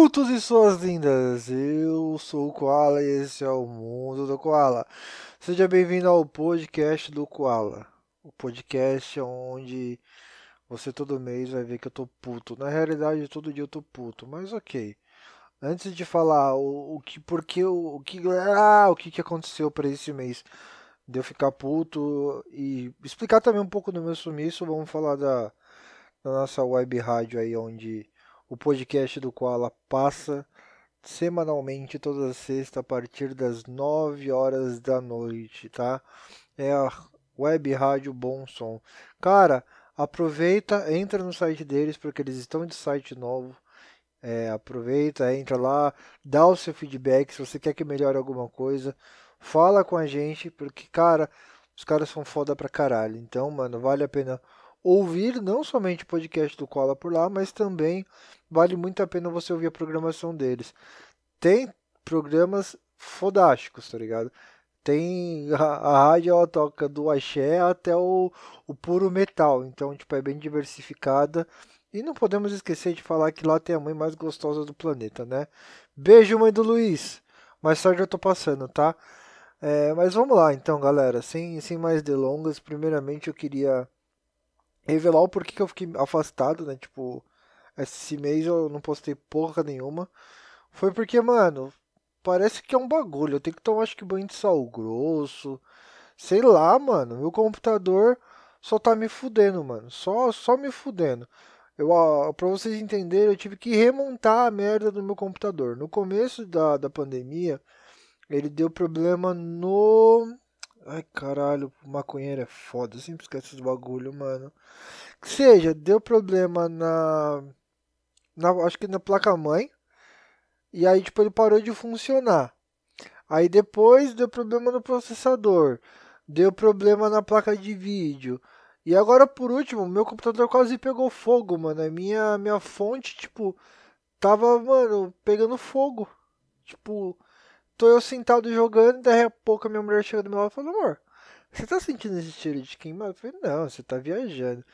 putos e suas lindas! Eu sou o Koala e esse é o Mundo do Koala. Seja bem-vindo ao podcast do Koala. O podcast onde você todo mês vai ver que eu tô puto. Na realidade, todo dia eu tô puto, mas ok. Antes de falar o, o que, porque o, o que, ah, o que, que aconteceu para esse mês de eu ficar puto e explicar também um pouco do meu sumiço, vamos falar da, da nossa web rádio aí onde o podcast do Koala passa semanalmente toda sexta a partir das 9 horas da noite, tá? É a Web Rádio Bom Som. Cara, aproveita, entra no site deles porque eles estão de site novo. É, aproveita, entra lá, dá o seu feedback se você quer que melhore alguma coisa. Fala com a gente, porque, cara, os caras são foda pra caralho. Então, mano, vale a pena ouvir não somente o podcast do Cola por lá, mas também vale muito a pena você ouvir a programação deles. Tem programas fodásticos, tá ligado? Tem a, a rádio ela toca do axé até o, o puro metal, então tipo é bem diversificada. E não podemos esquecer de falar que lá tem a mãe mais gostosa do planeta, né? Beijo, mãe do Luiz. Mais tarde eu tô passando, tá? É, mas vamos lá então, galera. Sem, sem mais delongas, primeiramente eu queria revelar o porquê que eu fiquei afastado, né? Tipo, esse mês eu não postei porra nenhuma. Foi porque, mano, parece que é um bagulho. Eu tenho que tomar, acho que, banho de sal grosso. Sei lá, mano. Meu computador só tá me fudendo, mano. Só, só me fudendo. Eu, pra vocês entenderem, eu tive que remontar a merda do meu computador. No começo da, da pandemia, ele deu problema no Ai, caralho, maconheiro é foda. Eu sempre esqueço os bagulho, mano. Que seja, deu problema na, na. Acho que na placa-mãe. E aí, tipo, ele parou de funcionar. Aí depois deu problema no processador. Deu problema na placa de vídeo. E agora, por último, meu computador quase pegou fogo, mano. A minha, minha fonte, tipo, tava, mano, pegando fogo. Tipo, tô eu sentado jogando, daí a pouco a minha mulher chega do meu lado e fala, amor, você tá sentindo esse cheiro de queimado? Eu falei, não, você tá viajando.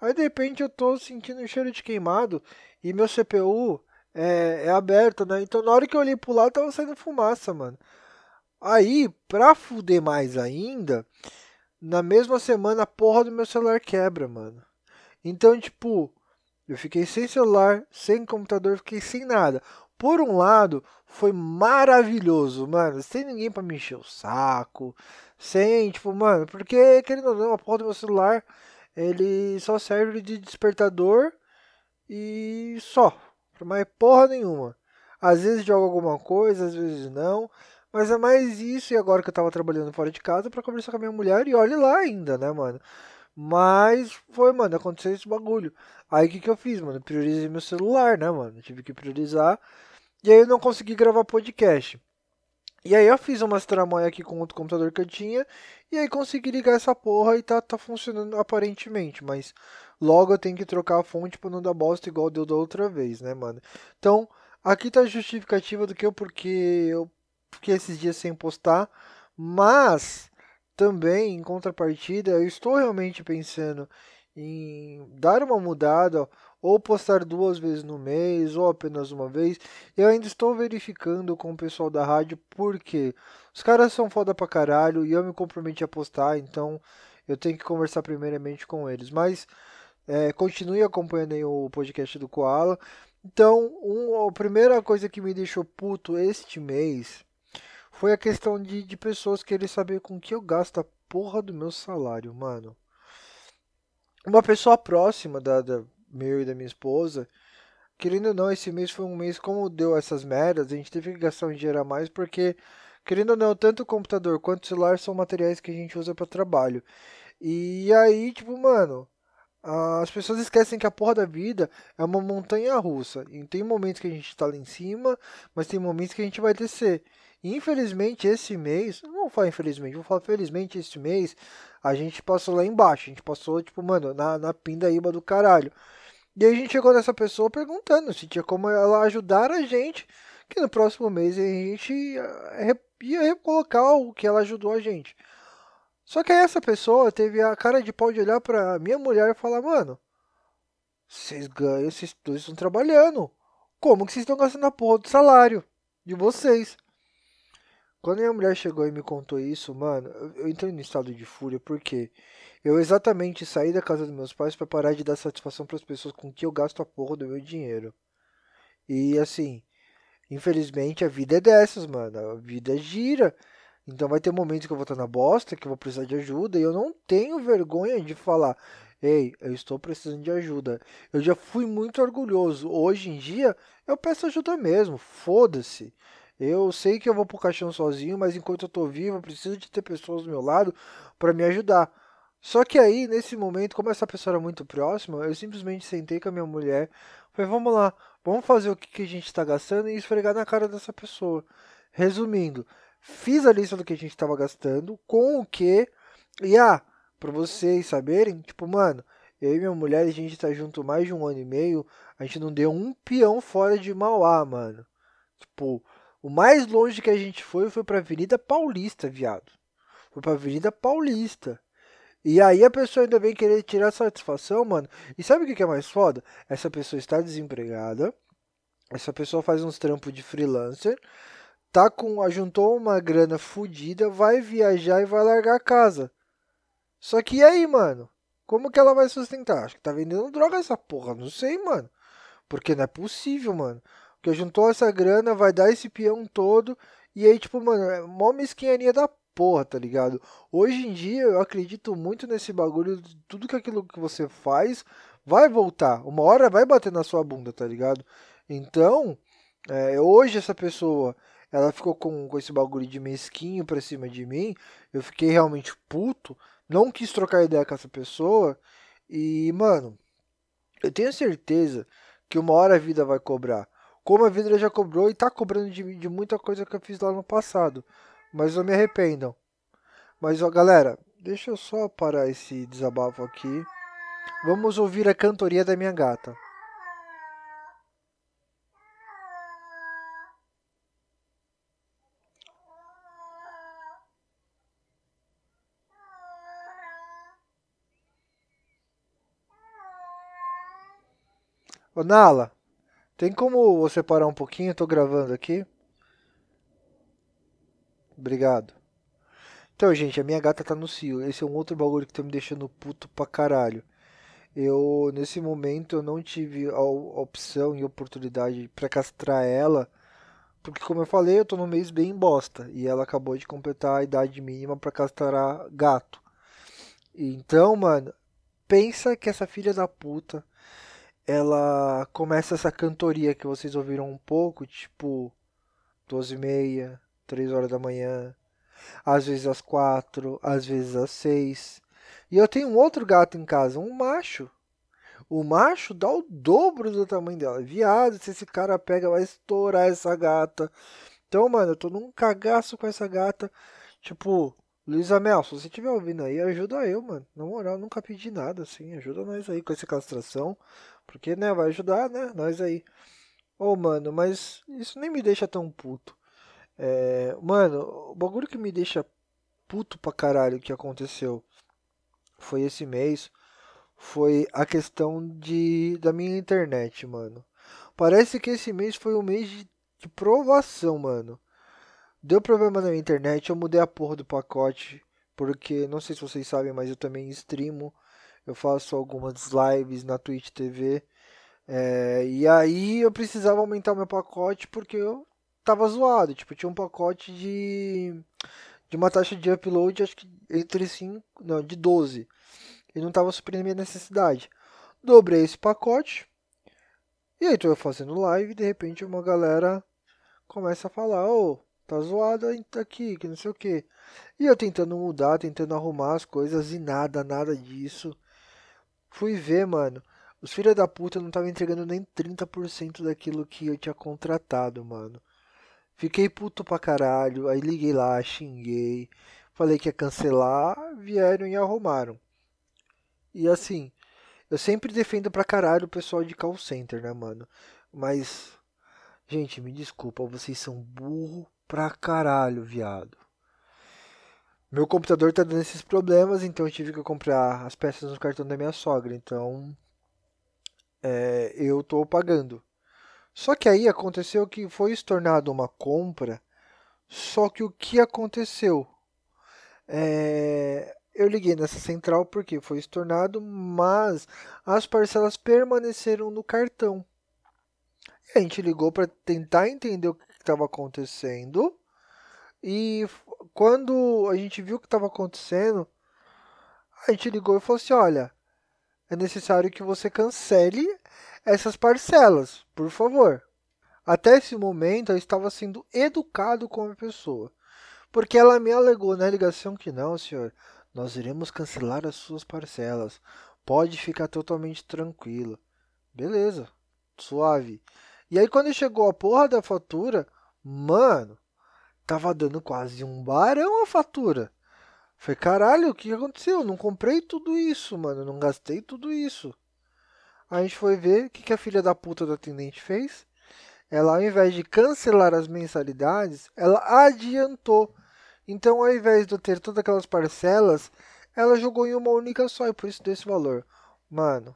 Aí de repente eu tô sentindo um cheiro de queimado e meu CPU é, é aberto, né? Então na hora que eu olhei pro lado tava saindo fumaça, mano. Aí, pra fuder mais ainda, na mesma semana a porra do meu celular quebra, mano. Então, tipo, eu fiquei sem celular, sem computador, fiquei sem nada. Por um lado, foi maravilhoso, mano. Sem ninguém para me encher o saco. Sem, tipo, mano, porque, querendo ou não, a porra do meu celular, ele só serve de despertador e só. Mais porra nenhuma. Às vezes joga alguma coisa, às vezes não. Mas é mais isso, e agora que eu tava trabalhando fora de casa para conversar com a minha mulher, e olhe lá ainda, né, mano? Mas foi, mano, aconteceu esse bagulho. Aí o que, que eu fiz, mano? priorizei meu celular, né, mano? tive que priorizar. E aí eu não consegui gravar podcast. E aí eu fiz umas tramóia aqui com outro computador que eu tinha. E aí consegui ligar essa porra e tá, tá funcionando aparentemente. Mas logo eu tenho que trocar a fonte pra não dar bosta igual deu da outra vez, né, mano? Então, aqui tá a justificativa do que eu porque eu fiquei esses dias sem postar. Mas também, em contrapartida, eu estou realmente pensando em dar uma mudada ou postar duas vezes no mês ou apenas uma vez. Eu ainda estou verificando com o pessoal da rádio porque os caras são foda pra caralho e eu me comprometi a postar, então eu tenho que conversar primeiramente com eles. Mas é, continue acompanhando o podcast do Koala. Então, um, a primeira coisa que me deixou puto este mês foi a questão de, de pessoas querer saber com que eu gasto a porra do meu salário, mano. Uma pessoa próxima da, da meu e da minha esposa, querendo ou não, esse mês foi um mês como deu essas merdas, a gente teve que gastar um dinheiro a mais porque, querendo ou não, tanto o computador quanto o celular são materiais que a gente usa para trabalho. E aí, tipo, mano, as pessoas esquecem que a porra da vida é uma montanha russa. E tem momentos que a gente tá lá em cima, mas tem momentos que a gente vai descer. Infelizmente, esse mês, não vou falar infelizmente, vou falar felizmente, esse mês, a gente passou lá embaixo. A gente passou, tipo, mano, na, na pindaíba do caralho. E aí a gente chegou nessa pessoa perguntando se tinha como ela ajudar a gente, que no próximo mês a gente ia, ia recolocar o que ela ajudou a gente. Só que aí essa pessoa teve a cara de pau de olhar pra minha mulher e falar, mano, vocês ganham, vocês dois estão trabalhando. como que vocês estão gastando a porra do salário de vocês? Quando minha mulher chegou e me contou isso, mano, eu entrei no estado de fúria porque eu exatamente saí da casa dos meus pais para parar de dar satisfação para as pessoas com que eu gasto a porra do meu dinheiro. E assim, infelizmente a vida é dessas, mano. A vida gira. Então vai ter momentos que eu vou estar na bosta, que eu vou precisar de ajuda, e eu não tenho vergonha de falar: "Ei, eu estou precisando de ajuda". Eu já fui muito orgulhoso. Hoje em dia, eu peço ajuda mesmo. Foda-se. Eu sei que eu vou pro caixão sozinho, mas enquanto eu tô vivo, eu preciso de ter pessoas do meu lado para me ajudar. Só que aí, nesse momento, como essa pessoa era muito próxima, eu simplesmente sentei com a minha mulher, falei, vamos lá, vamos fazer o que, que a gente está gastando e esfregar na cara dessa pessoa. Resumindo, fiz a lista do que a gente estava gastando, com o que, e ah, para vocês saberem, tipo, mano, eu e minha mulher, a gente tá junto mais de um ano e meio, a gente não deu um peão fora de Mauá, mano. Tipo, o mais longe que a gente foi foi pra Avenida Paulista, viado. Foi pra Avenida Paulista. E aí a pessoa ainda vem querer tirar satisfação, mano. E sabe o que é mais foda? Essa pessoa está desempregada. Essa pessoa faz uns trampos de freelancer. Tá com. Juntou uma grana fodida, vai viajar e vai largar a casa. Só que e aí, mano? Como que ela vai sustentar? Acho que tá vendendo droga essa porra. Não sei, mano. Porque não é possível, mano. Porque juntou essa grana, vai dar esse peão todo. E aí, tipo, mano, é mó mesquinharia da porra, tá ligado? Hoje em dia eu acredito muito nesse bagulho. Tudo que aquilo que você faz vai voltar. Uma hora vai bater na sua bunda, tá ligado? Então, é, hoje essa pessoa ela ficou com, com esse bagulho de mesquinho pra cima de mim. Eu fiquei realmente puto. Não quis trocar ideia com essa pessoa. E, mano, eu tenho certeza que uma hora a vida vai cobrar como a vida já cobrou e tá cobrando de mim de muita coisa que eu fiz lá no passado. Mas não me arrependam. Mas ó, galera, deixa eu só parar esse desabafo aqui. Vamos ouvir a cantoria da minha gata. Ô Nala, tem como você parar um pouquinho? Tô gravando aqui. Obrigado. Então, gente, a minha gata tá no cio. Esse é um outro bagulho que tá me deixando puto pra caralho. Eu, nesse momento, eu não tive a opção e oportunidade para castrar ela. Porque, como eu falei, eu tô no mês bem bosta. E ela acabou de completar a idade mínima para castrar gato. Então, mano, pensa que essa filha da puta ela começa essa cantoria que vocês ouviram um pouco, tipo 12 e meia, 3 horas da manhã, às vezes às 4, às vezes às 6. E eu tenho um outro gato em casa, um macho. O macho dá o dobro do tamanho dela. Viado, se esse cara pega, vai estourar essa gata. Então, mano, eu tô num cagaço com essa gata. Tipo, Luísa Mel, se você estiver ouvindo aí, ajuda eu, mano. Na moral, nunca pedi nada, assim. Ajuda nós aí com essa castração. Porque, né, vai ajudar, né? Nós aí. Ô, oh, mano, mas isso nem me deixa tão puto. É, mano, o bagulho que me deixa puto pra caralho que aconteceu foi esse mês. Foi a questão de da minha internet, mano. Parece que esse mês foi um mês de, de provação, mano. Deu problema na minha internet, eu mudei a porra do pacote, porque não sei se vocês sabem, mas eu também streamo. Eu faço algumas lives na Twitch TV. É, e aí eu precisava aumentar o meu pacote porque eu tava zoado. Tipo, tinha um pacote de, de uma taxa de upload, acho que entre 5, não, de 12. E não tava suprindo a minha necessidade. Dobrei esse pacote. E aí tô fazendo live e de repente uma galera começa a falar, ô, oh, Tá zoado aqui, que não sei o que. E eu tentando mudar, tentando arrumar as coisas e nada, nada disso. Fui ver, mano. Os filhos da puta não estavam entregando nem 30% daquilo que eu tinha contratado, mano. Fiquei puto pra caralho. Aí liguei lá, xinguei. Falei que ia cancelar. Vieram e arrumaram. E assim, eu sempre defendo pra caralho o pessoal de call center, né, mano? Mas, gente, me desculpa, vocês são burro pra caralho, viado. Meu computador tá dando esses problemas, então eu tive que comprar as peças no cartão da minha sogra. Então, é, eu tô pagando. Só que aí aconteceu que foi se tornado uma compra, só que o que aconteceu? É, eu liguei nessa central porque foi estornado, mas as parcelas permaneceram no cartão. E a gente ligou para tentar entender o que estava acontecendo. E quando a gente viu o que estava acontecendo, a gente ligou e falou assim: olha, é necessário que você cancele essas parcelas, por favor. Até esse momento eu estava sendo educado com a pessoa, porque ela me alegou na ligação que não, senhor, nós iremos cancelar as suas parcelas. Pode ficar totalmente tranquilo. Beleza, suave. E aí quando chegou a porra da fatura, mano, tava dando quase um barão a fatura. Falei, caralho, o que aconteceu? Eu não comprei tudo isso, mano. Eu não gastei tudo isso. A gente foi ver o que, que a filha da puta do atendente fez. Ela, ao invés de cancelar as mensalidades, ela adiantou então, ao invés de eu ter todas aquelas parcelas, ela jogou em uma única só e por isso desse valor. Mano,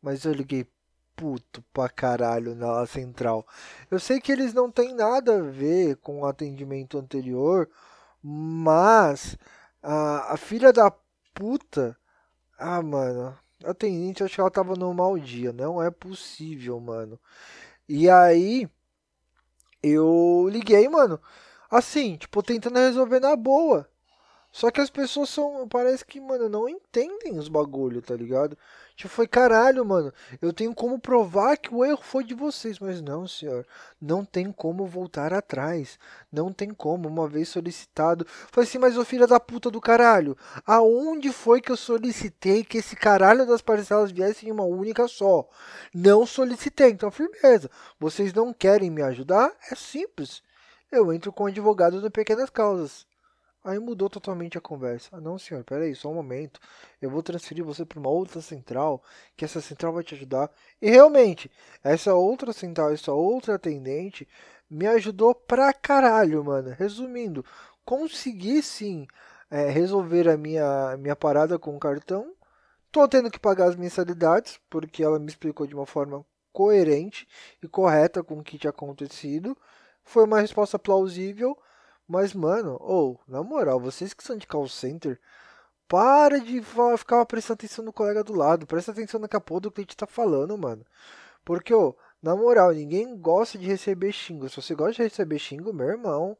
mas eu liguei puto pra caralho na central. Eu sei que eles não têm nada a ver com o atendimento anterior, mas a, a filha da puta. Ah, mano. A atendente, acho que ela tava no mau dia. Não é possível, mano. E aí. Eu liguei, mano. Assim, tipo, tentando resolver na boa. Só que as pessoas são. Parece que, mano, não entendem os bagulho, tá ligado? Tipo, foi caralho, mano. Eu tenho como provar que o erro foi de vocês. Mas não, senhor. Não tem como voltar atrás. Não tem como, uma vez solicitado. Falei assim, mas ô filho da puta do caralho. Aonde foi que eu solicitei que esse caralho das parcelas viessem em uma única só? Não solicitei. Então, firmeza. Vocês não querem me ajudar? É simples eu entro com advogado de pequenas causas. Aí mudou totalmente a conversa. Ah, não, senhor, peraí, só um momento. Eu vou transferir você para uma outra central, que essa central vai te ajudar. E realmente, essa outra central, essa outra atendente, me ajudou pra caralho, mano. Resumindo, consegui sim é, resolver a minha, minha parada com o cartão. Tô tendo que pagar as mensalidades, porque ela me explicou de uma forma coerente e correta com o que tinha acontecido. Foi uma resposta plausível, mas, mano, ou, oh, na moral, vocês que são de call center, para de ficar prestando atenção no colega do lado, presta atenção na capô do que a gente tá falando, mano. Porque, ô, oh, na moral, ninguém gosta de receber xingo. Se você gosta de receber xingo, meu irmão,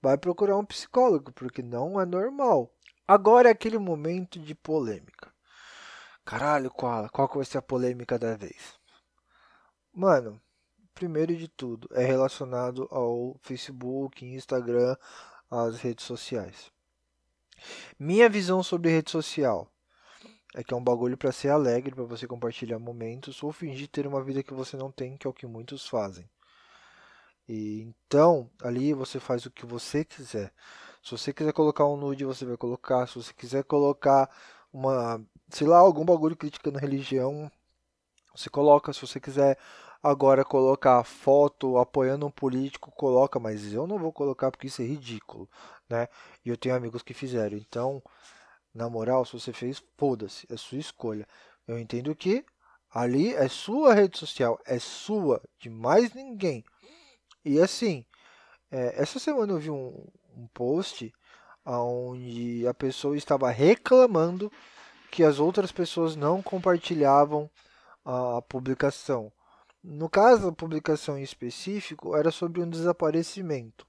vai procurar um psicólogo, porque não é normal. Agora é aquele momento de polêmica. Caralho, qual, qual vai ser a polêmica da vez? Mano, primeiro de tudo, é relacionado ao Facebook, Instagram, as redes sociais. Minha visão sobre rede social é que é um bagulho para ser alegre, para você compartilhar momentos ou fingir ter uma vida que você não tem, que é o que muitos fazem. E então, ali você faz o que você quiser. Se você quiser colocar um nude, você vai colocar. Se você quiser colocar uma, sei lá, algum bagulho criticando religião, você coloca. Se você quiser Agora colocar foto apoiando um político, coloca, mas eu não vou colocar porque isso é ridículo, né? E eu tenho amigos que fizeram. Então, na moral, se você fez, foda-se, é sua escolha. Eu entendo que ali é sua rede social, é sua, de mais ninguém. E assim, é, essa semana eu vi um, um post onde a pessoa estava reclamando que as outras pessoas não compartilhavam a publicação. No caso da publicação em específico, era sobre um desaparecimento.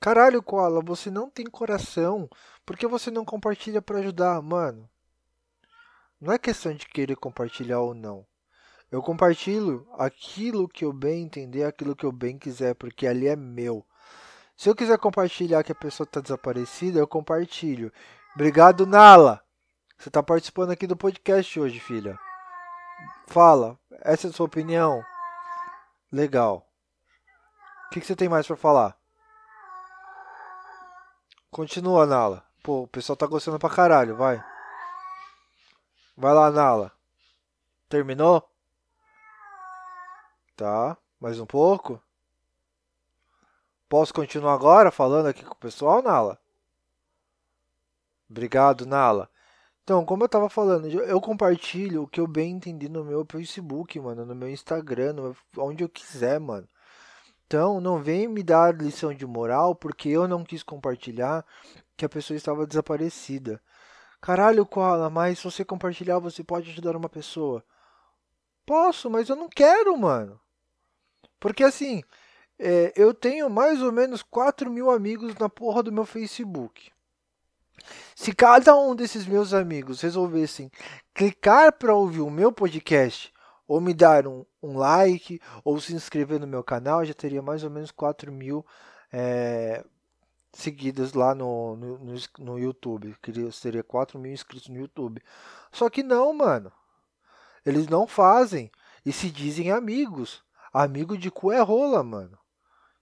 Caralho, Koala, você não tem coração. Por que você não compartilha para ajudar, mano? Não é questão de querer compartilhar ou não. Eu compartilho aquilo que eu bem entender, aquilo que eu bem quiser, porque ali é meu. Se eu quiser compartilhar que a pessoa está desaparecida, eu compartilho. Obrigado, Nala. Você está participando aqui do podcast hoje, filha. Fala, essa é a sua opinião? Legal. O que, que você tem mais para falar? Continua, Nala. Pô, o pessoal tá gostando pra caralho, vai. Vai lá, Nala. Terminou? Tá. Mais um pouco? Posso continuar agora falando aqui com o pessoal, Nala? Obrigado, Nala. Então, como eu tava falando, eu compartilho o que eu bem entendi no meu Facebook, mano, no meu Instagram, no, onde eu quiser, mano. Então, não vem me dar lição de moral porque eu não quis compartilhar que a pessoa estava desaparecida. Caralho, Koala, mas se você compartilhar, você pode ajudar uma pessoa. Posso, mas eu não quero, mano. Porque assim, é, eu tenho mais ou menos 4 mil amigos na porra do meu Facebook. Se cada um desses meus amigos resolvessem clicar para ouvir o meu podcast, ou me dar um, um, like, ou se inscrever no meu canal, já teria mais ou menos 4 mil é, seguidas lá no, no, no, no YouTube. Queria, seria 4 mil inscritos no YouTube. Só que não, mano. Eles não fazem. E se dizem amigos. Amigo de cu é rola, mano.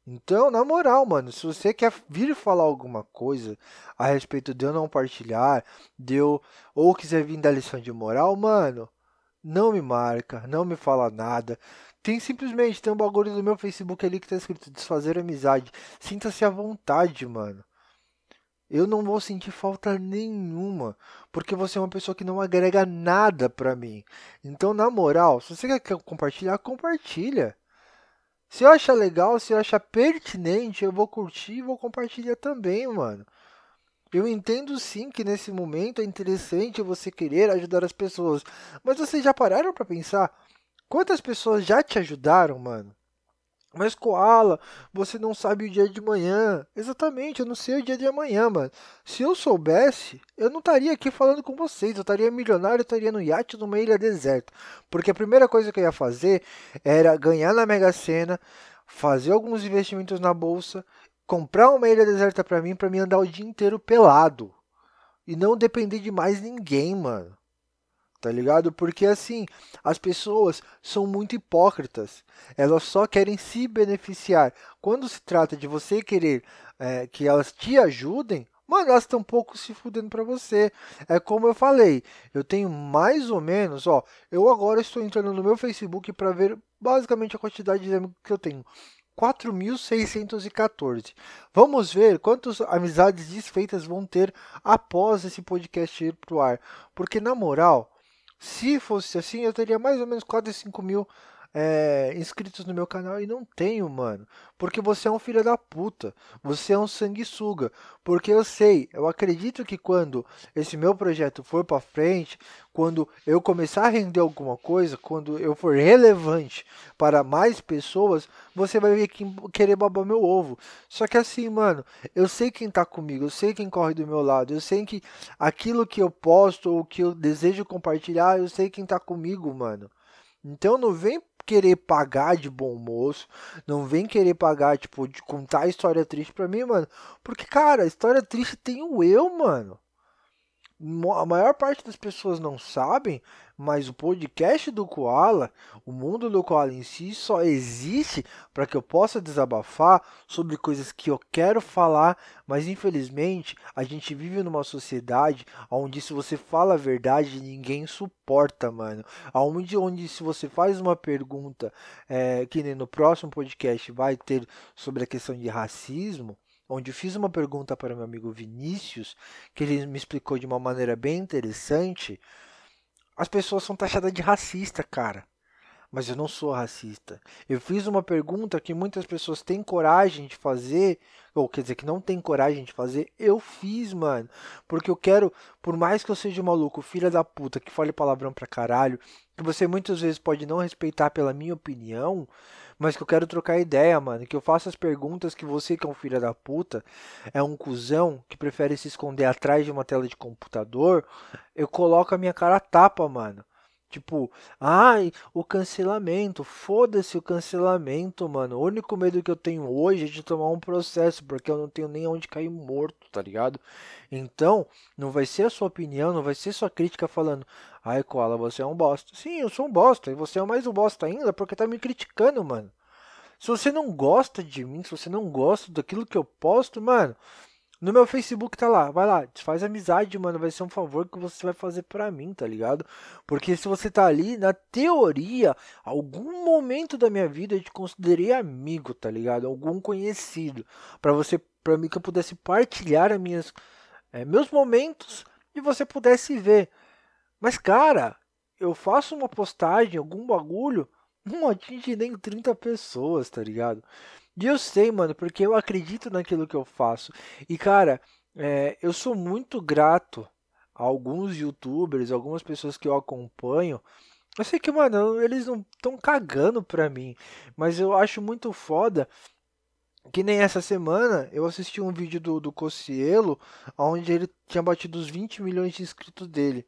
Então, na moral, mano, se você quer vir falar alguma coisa a respeito de eu não partilhar, de eu, ou quiser vir dar lição de moral, mano, não me marca, não me fala nada. Tem simplesmente, tem um bagulho do meu Facebook ali que tá escrito desfazer amizade. Sinta-se à vontade, mano. Eu não vou sentir falta nenhuma, porque você é uma pessoa que não agrega nada pra mim. Então, na moral, se você quer compartilhar, compartilha. Se eu achar legal, se eu achar pertinente, eu vou curtir e vou compartilhar também, mano. Eu entendo sim que nesse momento é interessante você querer ajudar as pessoas, mas vocês já pararam para pensar quantas pessoas já te ajudaram, mano? Mas Koala, você não sabe o dia de manhã. Exatamente, eu não sei o dia de amanhã, mano. Se eu soubesse, eu não estaria aqui falando com vocês. Eu estaria milionário, eu estaria no iate numa ilha deserta. Porque a primeira coisa que eu ia fazer era ganhar na Mega Sena, fazer alguns investimentos na bolsa, comprar uma ilha deserta para mim, para mim andar o dia inteiro pelado. E não depender de mais ninguém, mano tá ligado? Porque assim, as pessoas são muito hipócritas. Elas só querem se beneficiar. Quando se trata de você querer é, que elas te ajudem, mano, elas estão um pouco se fudendo para você. É como eu falei, eu tenho mais ou menos, ó, eu agora estou entrando no meu Facebook para ver basicamente a quantidade de amigos que eu tenho. 4.614. Vamos ver quantas amizades desfeitas vão ter após esse podcast ir pro ar. Porque, na moral, se fosse assim, eu teria mais ou menos quase 5 mil é, inscritos no meu canal e não tenho, mano. Porque você é um filho da puta. Você é um sanguessuga. Porque eu sei, eu acredito que quando esse meu projeto for para frente, quando eu começar a render alguma coisa, quando eu for relevante para mais pessoas, você vai ver quem querer babar meu ovo. Só que assim, mano, eu sei quem tá comigo, eu sei quem corre do meu lado, eu sei que aquilo que eu posto ou que eu desejo compartilhar, eu sei quem tá comigo, mano. Então não vem querer pagar de bom moço, não vem querer pagar, tipo, de contar história triste pra mim, mano. Porque, cara, história triste tem o eu, mano a maior parte das pessoas não sabem, mas o podcast do Koala, o mundo do Koala em si, só existe para que eu possa desabafar sobre coisas que eu quero falar, mas infelizmente a gente vive numa sociedade onde se você fala a verdade ninguém suporta, mano. Onde, onde se você faz uma pergunta, é, que nem no próximo podcast vai ter sobre a questão de racismo, onde eu fiz uma pergunta para meu amigo Vinícius, que ele me explicou de uma maneira bem interessante. As pessoas são taxadas de racista, cara. Mas eu não sou racista. Eu fiz uma pergunta que muitas pessoas têm coragem de fazer, ou quer dizer, que não tem coragem de fazer. Eu fiz, mano. Porque eu quero, por mais que eu seja maluco, filha da puta, que fale palavrão pra caralho, que você muitas vezes pode não respeitar pela minha opinião, mas que eu quero trocar ideia, mano. Que eu faço as perguntas que você, que é um filho da puta, é um cuzão que prefere se esconder atrás de uma tela de computador. Eu coloco a minha cara a tapa, mano. Tipo, ai, o cancelamento, foda-se o cancelamento, mano. O único medo que eu tenho hoje é de tomar um processo, porque eu não tenho nem onde cair morto, tá ligado? Então, não vai ser a sua opinião, não vai ser sua crítica falando, ai, Koala, você é um bosta. Sim, eu sou um bosta, e você é mais um bosta ainda porque tá me criticando, mano. Se você não gosta de mim, se você não gosta daquilo que eu posto, mano, no meu Facebook tá lá, vai lá, desfaz amizade, mano. Vai ser um favor que você vai fazer para mim, tá ligado? Porque se você tá ali, na teoria, algum momento da minha vida eu te considerei amigo, tá ligado? Algum conhecido. para você, para mim que eu pudesse partilhar as minhas, é, meus momentos e você pudesse ver. Mas, cara, eu faço uma postagem, algum bagulho, não atinge nem 30 pessoas, tá ligado? E eu sei, mano, porque eu acredito naquilo que eu faço. E, cara, é, eu sou muito grato a alguns youtubers, algumas pessoas que eu acompanho. Eu sei que, mano, eles não estão cagando pra mim, mas eu acho muito foda que nem essa semana eu assisti um vídeo do, do Cocielo, onde ele tinha batido os 20 milhões de inscritos dele.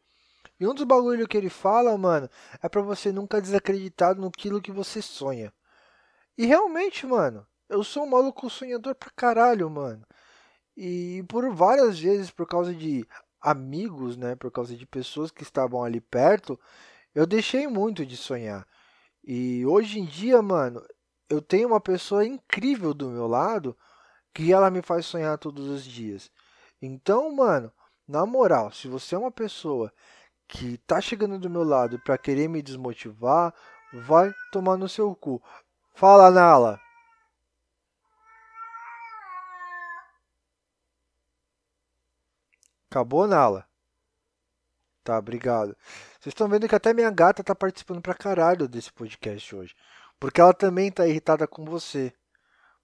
E um dos bagulhos que ele fala, mano, é para você nunca desacreditar naquilo que você sonha. E realmente, mano, eu sou um maluco sonhador pra caralho, mano. E por várias vezes, por causa de amigos, né, por causa de pessoas que estavam ali perto, eu deixei muito de sonhar. E hoje em dia, mano, eu tenho uma pessoa incrível do meu lado que ela me faz sonhar todos os dias. Então, mano, na moral, se você é uma pessoa que tá chegando do meu lado para querer me desmotivar, vai tomar no seu cu. Fala, Nala. Acabou, Nala? Tá, obrigado. Vocês estão vendo que até minha gata tá participando pra caralho desse podcast hoje. Porque ela também tá irritada com você.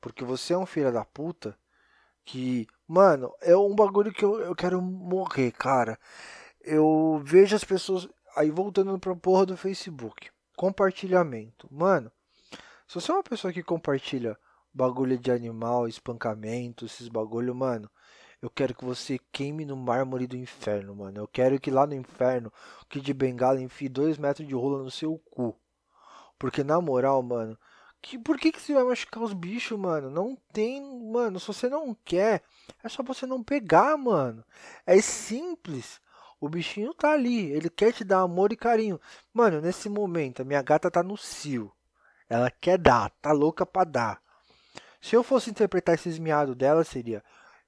Porque você é um filho da puta que. Mano, é um bagulho que eu, eu quero morrer, cara. Eu vejo as pessoas. Aí voltando pra porra do Facebook. Compartilhamento. Mano, se você é uma pessoa que compartilha bagulho de animal, espancamento, esses bagulho, mano. Eu quero que você queime no mármore do inferno, mano. Eu quero que lá no inferno, o Kid Bengala enfie dois metros de rola no seu cu. Porque na moral, mano, que, por que, que você vai machucar os bichos, mano? Não tem, mano. Se você não quer, é só você não pegar, mano. É simples. O bichinho tá ali, ele quer te dar amor e carinho. Mano, nesse momento, a minha gata tá no cio. Ela quer dar, tá louca pra dar. Se eu fosse interpretar esses miados dela, seria: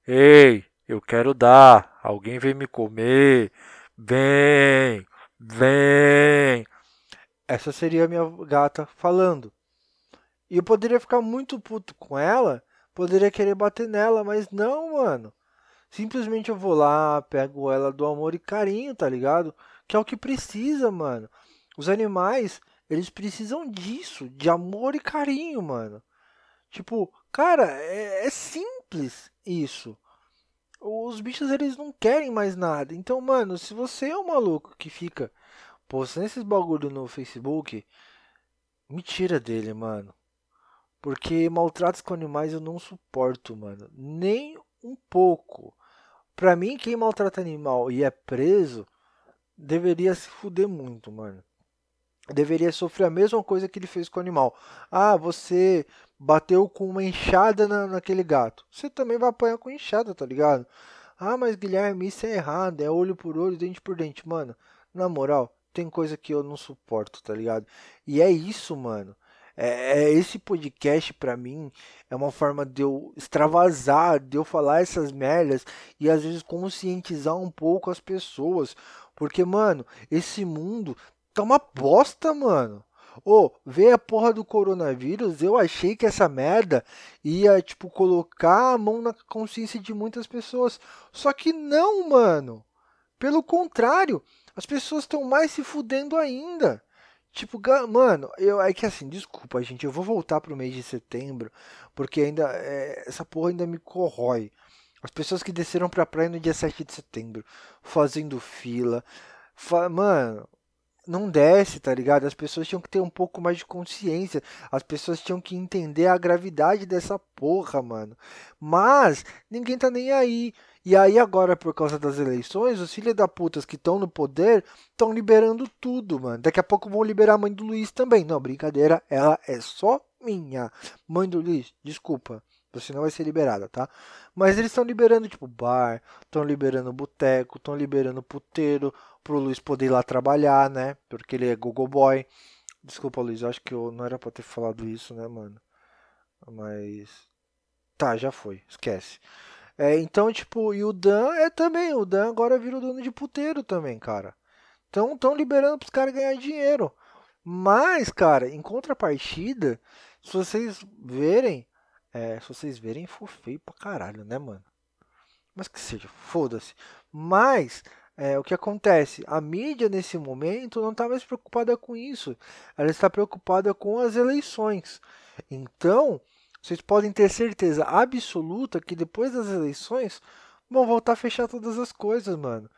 Ei, eu quero dar. Alguém vem me comer. Vem, vem. Essa seria a minha gata falando. E eu poderia ficar muito puto com ela, poderia querer bater nela, mas não, mano. Simplesmente eu vou lá, pego ela do amor e carinho, tá ligado? Que é o que precisa, mano. Os animais, eles precisam disso, de amor e carinho, mano. Tipo, cara, é, é simples isso. Os bichos eles não querem mais nada. Então, mano, se você é um maluco que fica postando esses bagulho no Facebook, me tira dele, mano. Porque maltratos com animais eu não suporto, mano. Nem um pouco. Pra mim, quem maltrata animal e é preso deveria se fuder muito, mano. Deveria sofrer a mesma coisa que ele fez com o animal. Ah, você bateu com uma enxada na, naquele gato. Você também vai apanhar com enxada, tá ligado? Ah, mas Guilherme, isso é errado, é olho por olho, dente por dente. Mano, na moral, tem coisa que eu não suporto, tá ligado? E é isso, mano. É, é esse podcast para mim é uma forma de eu extravasar, de eu falar essas merdas e às vezes conscientizar um pouco as pessoas, porque mano, esse mundo tá uma bosta, mano. Ô, oh, a porra do coronavírus, eu achei que essa merda ia, tipo, colocar a mão na consciência de muitas pessoas. Só que não, mano. Pelo contrário, as pessoas estão mais se fudendo ainda. Tipo, mano, eu, é que assim, desculpa, gente, eu vou voltar pro mês de setembro, porque ainda, é, essa porra ainda me corrói. As pessoas que desceram pra praia no dia 7 de setembro, fazendo fila. Fa mano, não desce, tá ligado? As pessoas tinham que ter um pouco mais de consciência. As pessoas tinham que entender a gravidade dessa porra, mano. Mas ninguém tá nem aí. E aí agora, por causa das eleições, os filhos da putas que estão no poder estão liberando tudo, mano. Daqui a pouco vão liberar a mãe do Luiz também. Não, brincadeira, ela é só minha. Mãe do Luiz, desculpa. Você não vai ser liberada, tá? Mas eles estão liberando, tipo, bar, estão liberando boteco, estão liberando puteiro, pro Luiz poder ir lá trabalhar, né? Porque ele é Google Boy. Desculpa, Luiz, acho que eu não era pra ter falado isso, né, mano? Mas. Tá, já foi, esquece. É, então, tipo, e o Dan é também. O Dan agora vira o dono de puteiro também, cara. Então, estão liberando pros caras ganhar dinheiro. Mas, cara, em contrapartida, se vocês verem. É, se vocês verem, for feio pra caralho, né, mano? Mas que seja, foda-se. Mas é, o que acontece? A mídia nesse momento não está mais preocupada com isso. Ela está preocupada com as eleições. Então, vocês podem ter certeza absoluta que depois das eleições vão voltar a fechar todas as coisas, mano.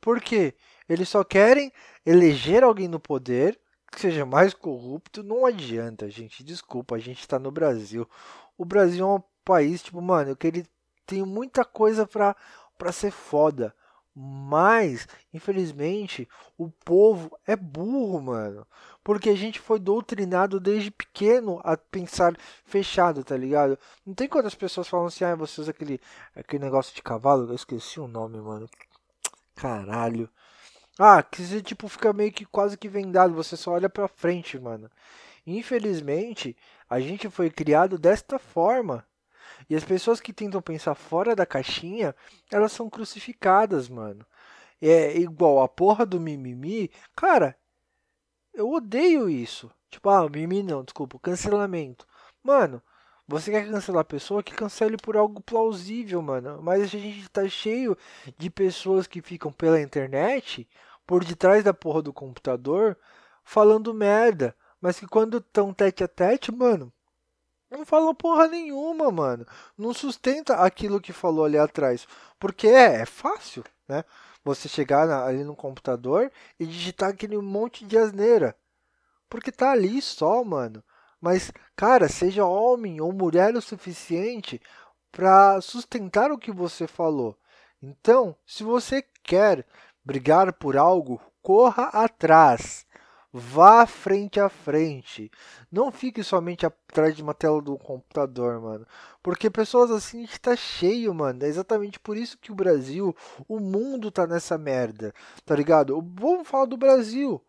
Por quê? Eles só querem eleger alguém no poder que seja mais corrupto. Não adianta, gente. Desculpa, a gente está no Brasil. O Brasil é um país, tipo, mano, que ele tem muita coisa pra ser foda. Mas, infelizmente, o povo é burro, mano. Porque a gente foi doutrinado desde pequeno a pensar fechado, tá ligado? Não tem quantas pessoas falam assim, ah, você usa aquele, aquele negócio de cavalo, eu esqueci o nome, mano. Caralho. Ah, que você tipo fica meio que quase que vendado, você só olha pra frente, mano. Infelizmente, a gente foi criado desta forma. E as pessoas que tentam pensar fora da caixinha, elas são crucificadas, mano. É igual a porra do mimimi. Cara, eu odeio isso. Tipo, ah, mimimi não, desculpa, cancelamento. Mano, você quer cancelar a pessoa que cancele por algo plausível, mano. Mas a gente tá cheio de pessoas que ficam pela internet, por detrás da porra do computador, falando merda. Mas que quando estão tete a tete, mano, não falou porra nenhuma, mano. Não sustenta aquilo que falou ali atrás. Porque é, é fácil, né? Você chegar na, ali no computador e digitar aquele monte de asneira. Porque tá ali só, mano. Mas, cara, seja homem ou mulher o suficiente para sustentar o que você falou. Então, se você quer brigar por algo, corra atrás. Vá frente a frente. Não fique somente atrás de uma tela do computador, mano. Porque pessoas assim está cheio, mano. É exatamente por isso que o Brasil, o mundo tá nessa merda. Tá ligado? Vamos falar do Brasil.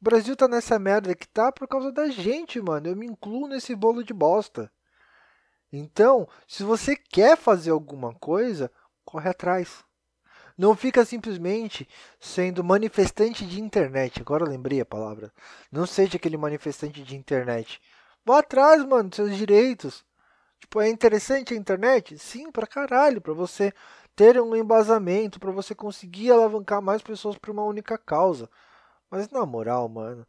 O Brasil tá nessa merda que tá por causa da gente, mano. Eu me incluo nesse bolo de bosta. Então, se você quer fazer alguma coisa, corre atrás. Não fica simplesmente sendo manifestante de internet. Agora lembrei a palavra. Não seja aquele manifestante de internet. Vá atrás, mano, dos seus direitos. Tipo, é interessante a internet? Sim, pra caralho, pra você ter um embasamento, pra você conseguir alavancar mais pessoas para uma única causa. Mas na moral, mano,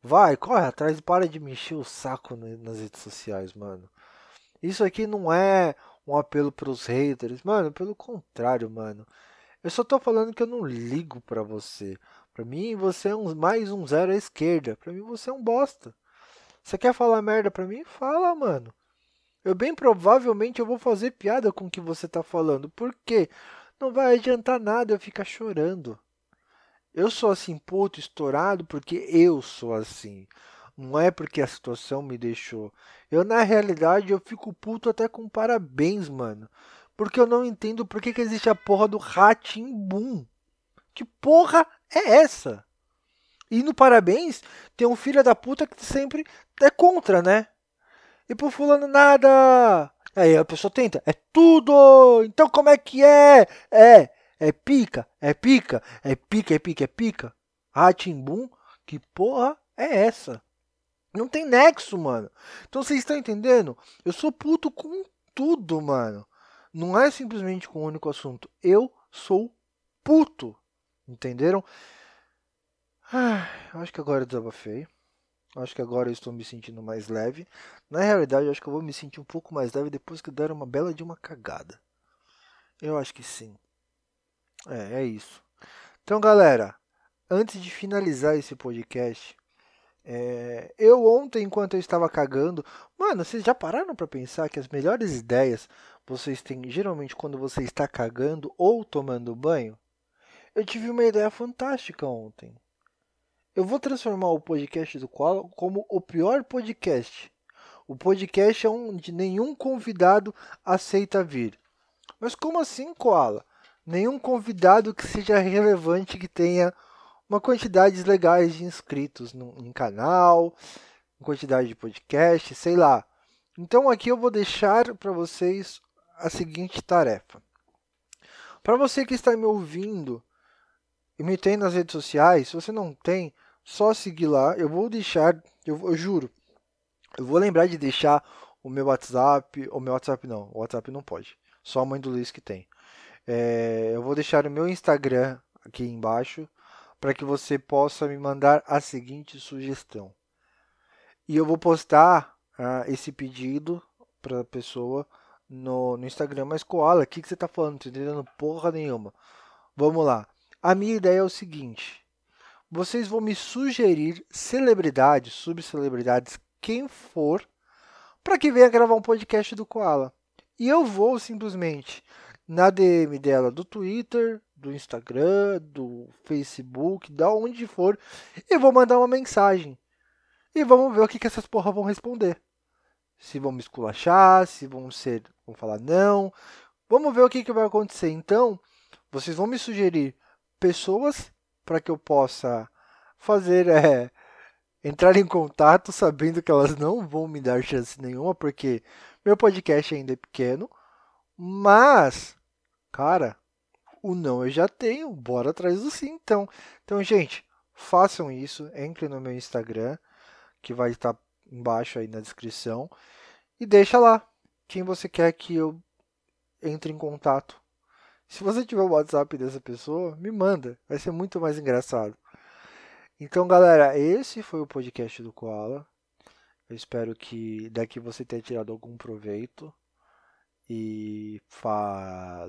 vai, corre atrás e para de mexer o saco nas redes sociais, mano. Isso aqui não é um apelo pros haters, mano, pelo contrário, mano. Eu só tô falando que eu não ligo para você. Para mim, você é um, mais um zero à esquerda. Para mim, você é um bosta. Você quer falar merda para mim? Fala, mano. Eu bem provavelmente eu vou fazer piada com o que você tá falando. Por quê? Não vai adiantar nada eu ficar chorando. Eu sou assim, puto, estourado, porque eu sou assim. Não é porque a situação me deixou. Eu, na realidade, eu fico puto até com parabéns, mano. Porque eu não entendo por que, que existe a porra do Boom. Que porra é essa? E no parabéns, tem um filho da puta que sempre é contra, né? E pro fulano nada. Aí a pessoa tenta, é tudo! Então como é que é? É, é pica, é pica, é pica, é pica, é pica. Boom, que porra é essa? Não tem nexo, mano. Então vocês estão entendendo? Eu sou puto com tudo, mano. Não é simplesmente com um único assunto. Eu sou puto. Entenderam? Ah, acho que agora eu desabafei. Acho que agora eu estou me sentindo mais leve. Na realidade, acho que eu vou me sentir um pouco mais leve depois que der uma bela de uma cagada. Eu acho que sim. É, é isso. Então, galera, antes de finalizar esse podcast, é, eu ontem, enquanto eu estava cagando, mano, vocês já pararam para pensar que as melhores ideias vocês têm geralmente quando você está cagando ou tomando banho? Eu tive uma ideia fantástica ontem. Eu vou transformar o podcast do Koala como o pior podcast. O podcast é onde nenhum convidado aceita vir. Mas como assim, Koala? Nenhum convidado que seja relevante que tenha uma quantidade legais de inscritos no, em canal, quantidade de podcast, sei lá. Então aqui eu vou deixar para vocês a seguinte tarefa. Para você que está me ouvindo e me tem nas redes sociais, se você não tem, só seguir lá. Eu vou deixar, eu, eu juro, eu vou lembrar de deixar o meu WhatsApp, o meu WhatsApp não, o WhatsApp não pode, só a mãe do Luiz que tem. É, eu vou deixar o meu Instagram aqui embaixo para que você possa me mandar a seguinte sugestão. E eu vou postar uh, esse pedido para a pessoa no, no, Instagram. Mas, Koala, o que, que você está falando? Não entendendo porra nenhuma. Vamos lá. A minha ideia é o seguinte. Vocês vão me sugerir celebridades, subcelebridades, quem for, para que venha gravar um podcast do Koala. E eu vou simplesmente na DM dela do Twitter, do Instagram, do Facebook, da onde for, e vou mandar uma mensagem. E vamos ver o que, que essas porra vão responder. Se vão me esculachar, se vão ser. vão falar não. Vamos ver o que, que vai acontecer. Então, vocês vão me sugerir pessoas para que eu possa fazer. É, entrar em contato sabendo que elas não vão me dar chance nenhuma, porque meu podcast ainda é pequeno. Mas, cara, o não eu já tenho, bora atrás do sim então. Então, gente, façam isso, entre no meu Instagram, que vai estar embaixo aí na descrição, e deixa lá quem você quer que eu entre em contato. Se você tiver o WhatsApp dessa pessoa, me manda, vai ser muito mais engraçado. Então, galera, esse foi o podcast do Koala. Eu espero que daqui você tenha tirado algum proveito e falou!